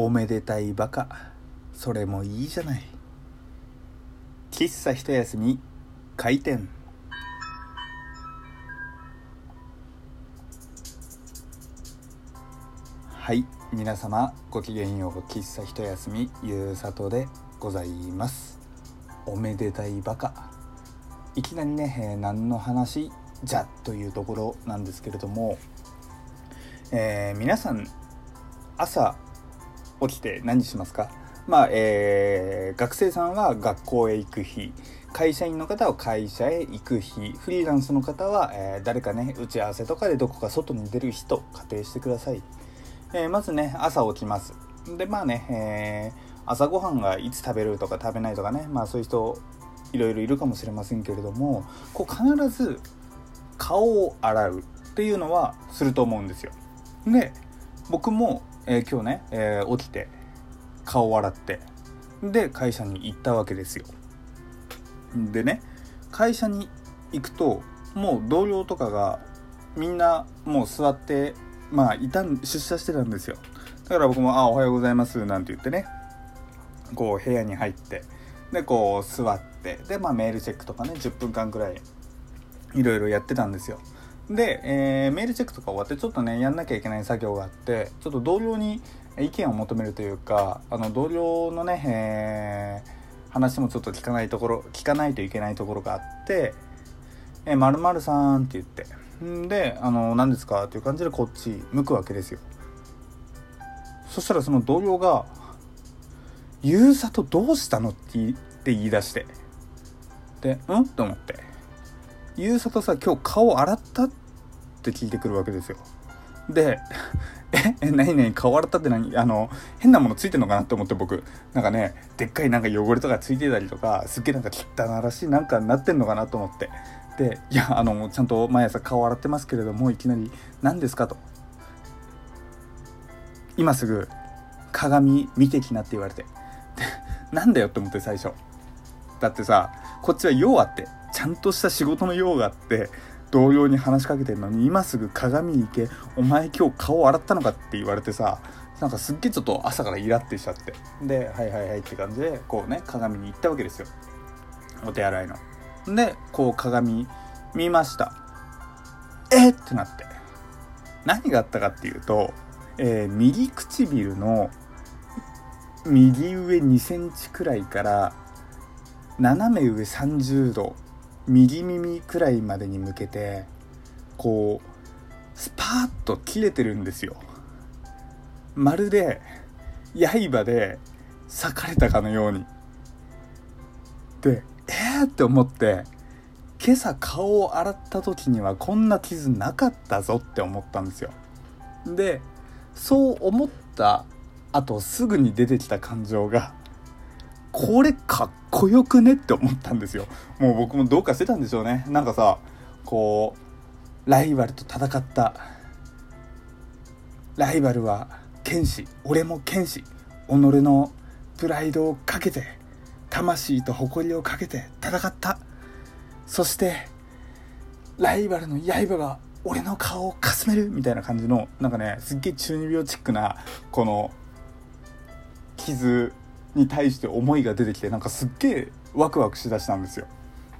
おめでたいバカ。それもいいじゃない。喫茶一休み開店。はい皆様ごきげんよう喫茶一休みゆうさとでございます。おめでたいバカ。いきなりね、えー何の話？じゃというところなんですけれども、えー皆さん朝起きて何しますか？まあえー学生さんは学校へ行く日。会社員の方は会社へ行く日。フリーランスの方は、えー誰かね打ち合わせとかでどこか外に出る日と仮定してください、えーまずね朝起きます。でまあね、えー朝ごはんがいつ食べるとか食べないとかね。まあそういう人いろいろいるかもしれませんけれどもこう必ず顔を洗うっていうのはすると思うんですよ。で僕も、えー今日ね、えー起きて顔を洗ってで会社に行ったわけですよ。でね会社に行くともう同僚とかがみんなもう座ってまあいたん出社してたんですよ。だから僕も「あおはようございます」なんて言ってねこう部屋に入ってでこう座ってでまあメールチェックとかね10分間くらいいろいろやってたんですよ。で、えーメールチェックとか終わってちょっとねやんなきゃいけない作業があってちょっと同僚に意見を求めるというかあの同僚のね、えー話もちょっと聞かないところ聞かないといけないところがあって「えー、〇〇さん」って言ってんで「あの何ですか?」っていう感じでこっち向くわけですよそしたらその同僚が「ゆうさとどうしたの?」って言いって言い出してで「うん?」と思って「ゆうさとさ今日顔洗った?」って聞いてくるわけですよで「ええ何何顔洗ったって何？あの変なものついてんのかな?」って思って僕なんかねでっかいなんか汚れとかついてたりとかすっげえなんか汚らしいなんかなってんのかなと思ってで「いやあのちゃんと毎朝顔洗ってますけれどもいきなり何ですか?」と「今すぐ鏡見てきな」って言われてでなんだよって思って最初だってさこっちは用あってちゃんとした仕事の用があって同僚に話しかけてるのに今すぐ鏡に行けお前今日顔洗ったのかって言われてさなんかすっげえちょっと朝からイラってしちゃって。ではいはいはいって感じでこうね鏡に行ったわけですよ。お手洗いの。でこう鏡見ました。えっってなって。何があったかっていうと、えー右唇の右上2センチくらいから斜め上30度右耳くらいまでに向けてこうスパーッと切れてるんですよ。まるで刃で裂かれたかのように。でえーって思って今朝顔を洗った時にはこんな傷なかったぞって思ったんですよ。でそう思った後すぐに出てきた感情がこれかっこよくねって思ったんですよ。もう僕もどうかしてたんでしょうね。なんかさこうライバルと戦ったライバルは剣士俺も剣士己のプライドをかけて魂と誇りをかけて戦った。そしてライバルの刃が俺の顔をかすめるみたいな感じのなんかねすっげえ中二病チックなこの傷に対して思いが出てきてなんかすっげえワクワクしだしたんですよ。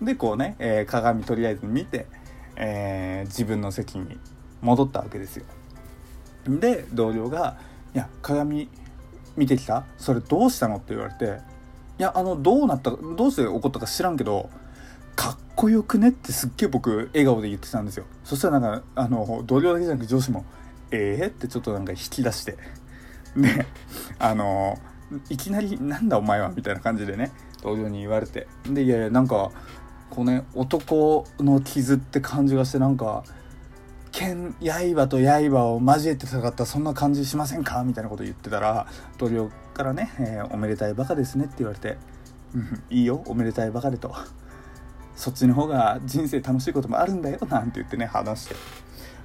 でこうね、えー鏡とりあえず見て、えー自分の席に戻ったわけですよ。で同僚が「いや鏡見てきた？それどうしたの?」って言われて「いやあのどうなった？どうして起こったか知らんけどかっこよくね」ってすっげえ僕笑顔で言ってたんですよ。そしたらなんかあの同僚だけじゃなく上司も「ええー?」ってちょっとなんか引き出して。であのいきなり「なんだお前は」みたいな感じでね。同僚に言われて。でいやいやなんかこうね男の傷って感じがしてなんか剣刃と刃を交えて戦ったそんな感じしませんか？みたいなこと言ってたら同僚からね、えーおめでたいバカですね」って言われて「うんいいよおめでたいバカで」と「そっちの方が人生楽しいこともあるんだよ」なんて言ってね話して。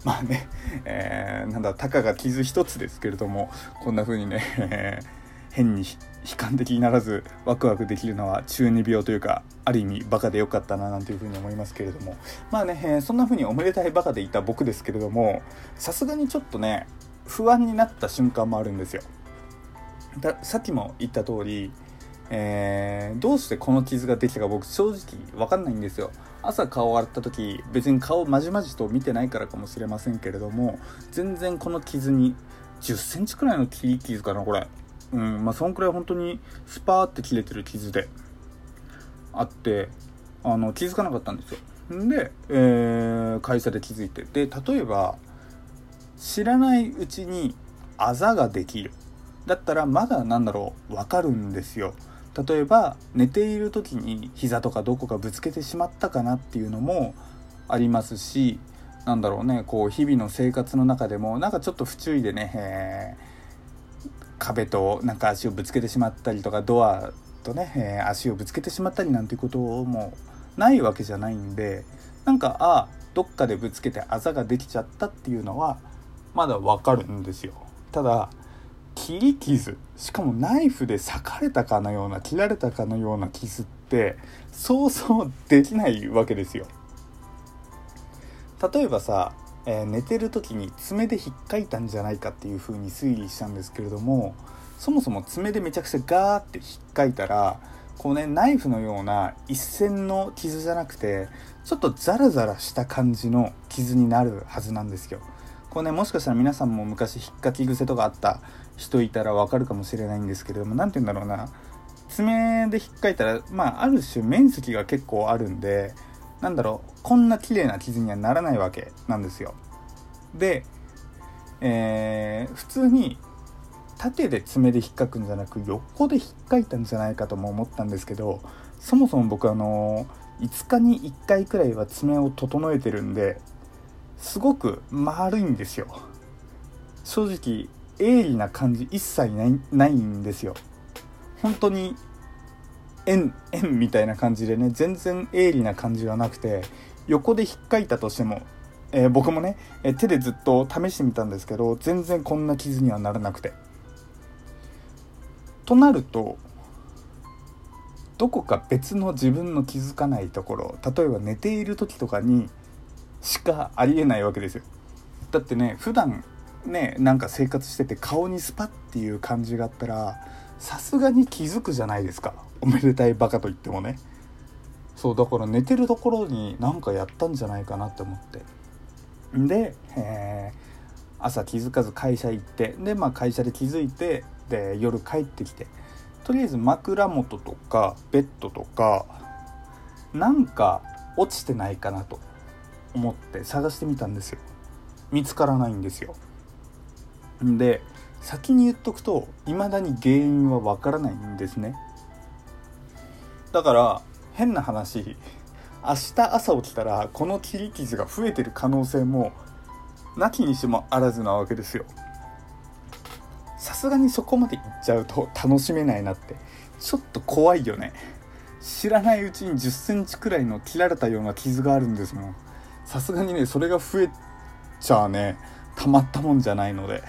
まあね、えーなんだたかが傷一つですけれどもこんな風にね、変に悲観的にならずワクワクできるのは中二病というかある意味バカでよかったななんていうふうに思いますけれども。まあね、えーそんな風におめでたいバカでいた僕ですけれどもさすがにちょっとね不安になった瞬間もあるんですよ。ださっきも言った通り、えー、どうしてこの傷ができたか僕正直分かんないんですよ。朝顔洗った時別に顔まじまじと見てないからかもしれませんけれども全然この傷に1 0センチくらいの切り傷かなこれ。うんまあそんくらい本当にスパーって切れてる傷であってあの気づかなかったんですよ。で、えー、会社で気づいて。で例えば知らないうちにあざができる。だったらまだなんだろう分かるんですよ。例えば寝ている時に膝とかどこかぶつけてしまったかなっていうのもありますしなんだろうねこう日々の生活の中でもなんかちょっと不注意でね、えー、壁となんか足をぶつけてしまったりとかドアとね、えー、足をぶつけてしまったりなんていうこともないわけじゃないんでなんかああどっかでぶつけてあざができちゃったっていうのはまだわかるんですよ。ただ切り傷しかもナイフで裂かれたかのような切られたかのような傷って想像できないわけですよ。例えばさ、えー、寝てる時に爪で引っかいたんじゃないかっていう風に推理したんですけれどもそもそも爪でめちゃくちゃガーって引っかいたらこうねナイフのような一線の傷じゃなくてちょっとザラザラした感じの傷になるはずなんですよ。こうねもしかしたら皆さんも昔引っかき癖とかあった人いたらわかるかもしれないんですけれども何て言うんだろうな。爪で引っかいたらまあある種面積が結構あるんでなんだろうこんな綺麗な傷にはならないわけなんですよ。で、えー、普通に縦で爪で引っかくんじゃなく横で引っかいたんじゃないかとも思ったんですけどそもそも僕あの5日に1回くらいは爪を整えてるんですごく丸いんですよ。正直鋭利な感じ一切ないないんですよ。本当に円円みたいな感じでね全然鋭利な感じはなくて横で引っかいたとしても、えー、僕もね、え、手でずっと試してみたんですけど全然こんな傷にはならなくて。となるとどこか別の自分の気づかないところ例えば寝ている時とかにしかありえないわけですよ。だってね普段ねなんか生活してて顔にスパッっていう感じがあったらさすがに気づくじゃないですか。おめでたいバカと言ってもね。そうだから寝てるところに何かやったんじゃないかなって思って。で、えー、朝気づかず会社行って。でまあ会社で気づいてで夜帰ってきて。とりあえず枕元とかベッドとかなんか落ちてないかなと。思って探してみたんですよ。見つからないんですよ。で先に言っとくと未だに原因はわからないんですね。だから変な話明日朝起きたらこの切り傷が増えてる可能性もなきにしもあらずなわけですよ。さすがにそこまでいっちゃうと楽しめないなって。ちょっと怖いよね。知らないうちに1 0センチくらいの切られたような傷があるんですもん。さすがにねそれが増えちゃねたまったもんじゃないので。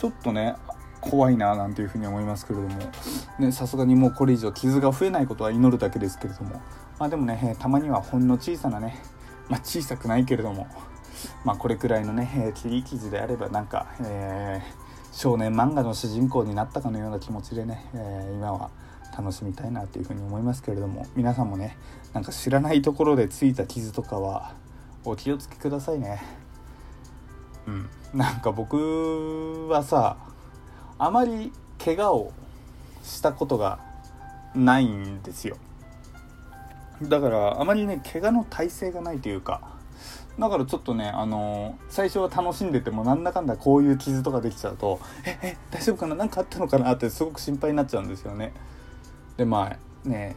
ちょっとね怖いななんていうふうに思いますけれども。さすがにもうこれ以上傷が増えないことは祈るだけですけれども。まあでもねたまにはほんの小さなねまあ小さくないけれども。まあこれくらいのね切り傷であればなんか、えー少年漫画の主人公になったかのような気持ちでね、えー、今は楽しみたいなというふうに思いますけれども。皆さんもねなんか知らないところでついた傷とかはお気をつけくださいね。うん。なんか僕はさあまり怪我をしたことがないんですよ。だからあまりね怪我の耐性がないというかだからちょっとね、あのー、最初は楽しんでてもなんだかんだこういう傷とかできちゃうとええ大丈夫かな？何かあったのかな？ってすごく心配になっちゃうんですよね。でまあね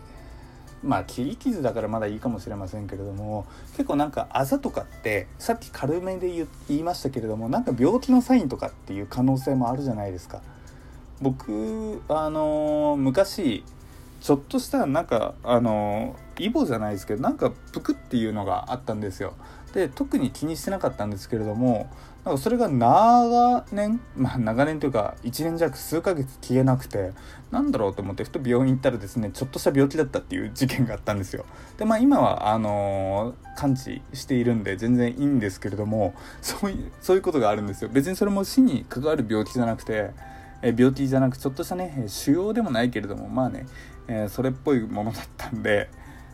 まあ切り傷だからまだいいかもしれませんけれども結構なんかあざとかってさっき軽めで言いましたけれどもなんか病気のサインとかっていう可能性もあるじゃないですか。僕あのー、昔ちょっとしたなんかあのイボじゃないですけどなんかプクっていうのがあったんですよ。で特に気にしてなかったんですけれどもなんかそれが長年まあ長年というか1年弱数ヶ月消えなくてなんだろうと思ってふと病院行ったらですねちょっとした病気だったっていう事件があったんですよ。でまあ今はあのー、完治しているんで全然いいんですけれどもそういうそういうことがあるんですよ。別にそれも死に関わる病気じゃなくてえ病気じゃなくちょっとしたね腫瘍でもないけれどもまあね、えそれっぽいものだったんで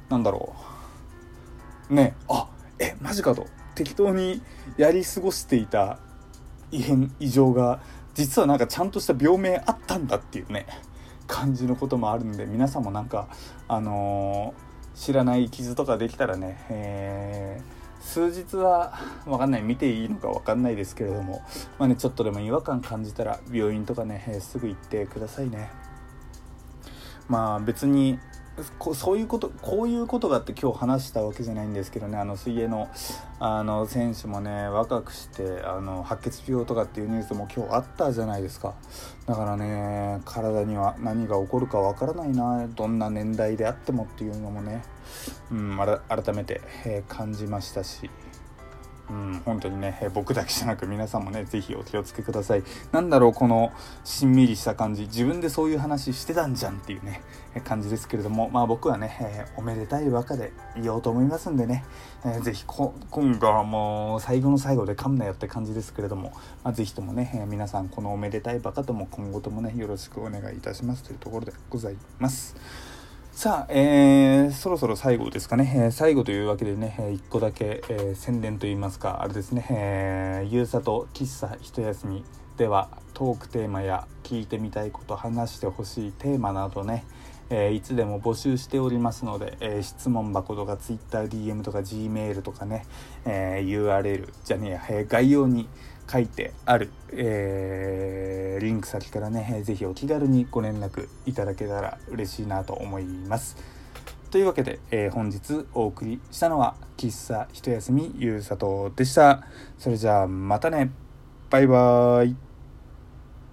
なんだろう。ねあえマジかと。適当にやり過ごしていた異変異常が実はなんかちゃんとした病名あったんだっていうね感じのこともあるんで皆さんもなんかあのー、知らない傷とかできたらね、えー、数日は分かんない見ていいのか分かんないですけれども、まあね、ちょっとでも違和感感じたら病院とかね、えー、すぐ行ってくださいね。まあ別にこそういうことこういうことがあって今日話したわけじゃないんですけどね。あの水泳のあの選手もね若くしてあの白血病とかっていうニュースも今日あったじゃないですか。だからね体には何が起こるかわからないな。どんな年代であってもっていうのもね、うん、改めて、えー、感じましたし。うん、本当にね、え僕だけじゃなく皆さんもね、是非お気をつけください。なんだろう、このしんみりした感じ、自分でそういう話してたんじゃんっていうね、感じですけれども、まあ僕はね、えー、おめでたい和歌で言おうと思いますんでね、えー、ぜひ今後はもう最後の最後で噛むなよって感じですけれども、まあ、ぜひともね、えー、皆さんこのおめでたいバカとも今後ともね、よろしくお願いいたしますというところでございます。さあ、えー、そろそろ最後ですかね、えー、最後というわけでね、えー、1個だけ、えー、宣伝といいますか、あれですね、えー、ゆうさと喫茶一休みではトークテーマや聞いてみたいこと話してほしいテーマなどね、えー、いつでも募集しておりますので、えー、質問箱とか TwitterDM とか Gmail とかね、えー、URL じゃねえや、え概要に書いてある、えー、リンク先からね、ぜひお気軽にご連絡いただけたら嬉しいなと思います。というわけで、えー、本日お送りしたのは喫茶一休みゆうさとでした。それじゃあまたね。バイバーイ。